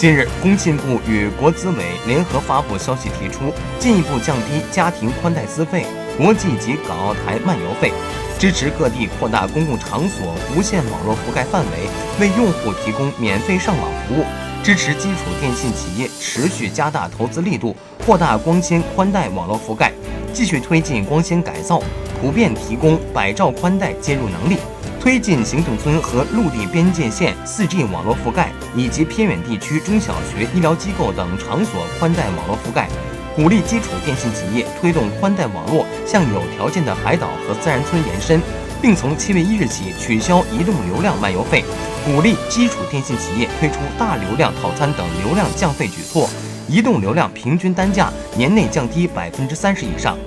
近日，工信部与国资委联合发布消息，提出进一步降低家庭宽带资费、国际及港澳台漫游费，支持各地扩大公共场所无线网络覆盖范围，为用户提供免费上网服务；支持基础电信企业持续加大投资力度，扩大光纤宽带网络覆盖，继续推进光纤改造，普遍提供百兆宽带接入能力。推进行政村和陆地边界线 4G 网络覆盖，以及偏远地区中小学、医疗机构等场所宽带网络覆盖，鼓励基础电信企业推动宽带网络向有条件的海岛和自然村延伸，并从七月一日起取消移动流量漫游费，鼓励基础电信企业推出大流量套餐等流量降费举措，移动流量平均单价年内降低百分之三十以上。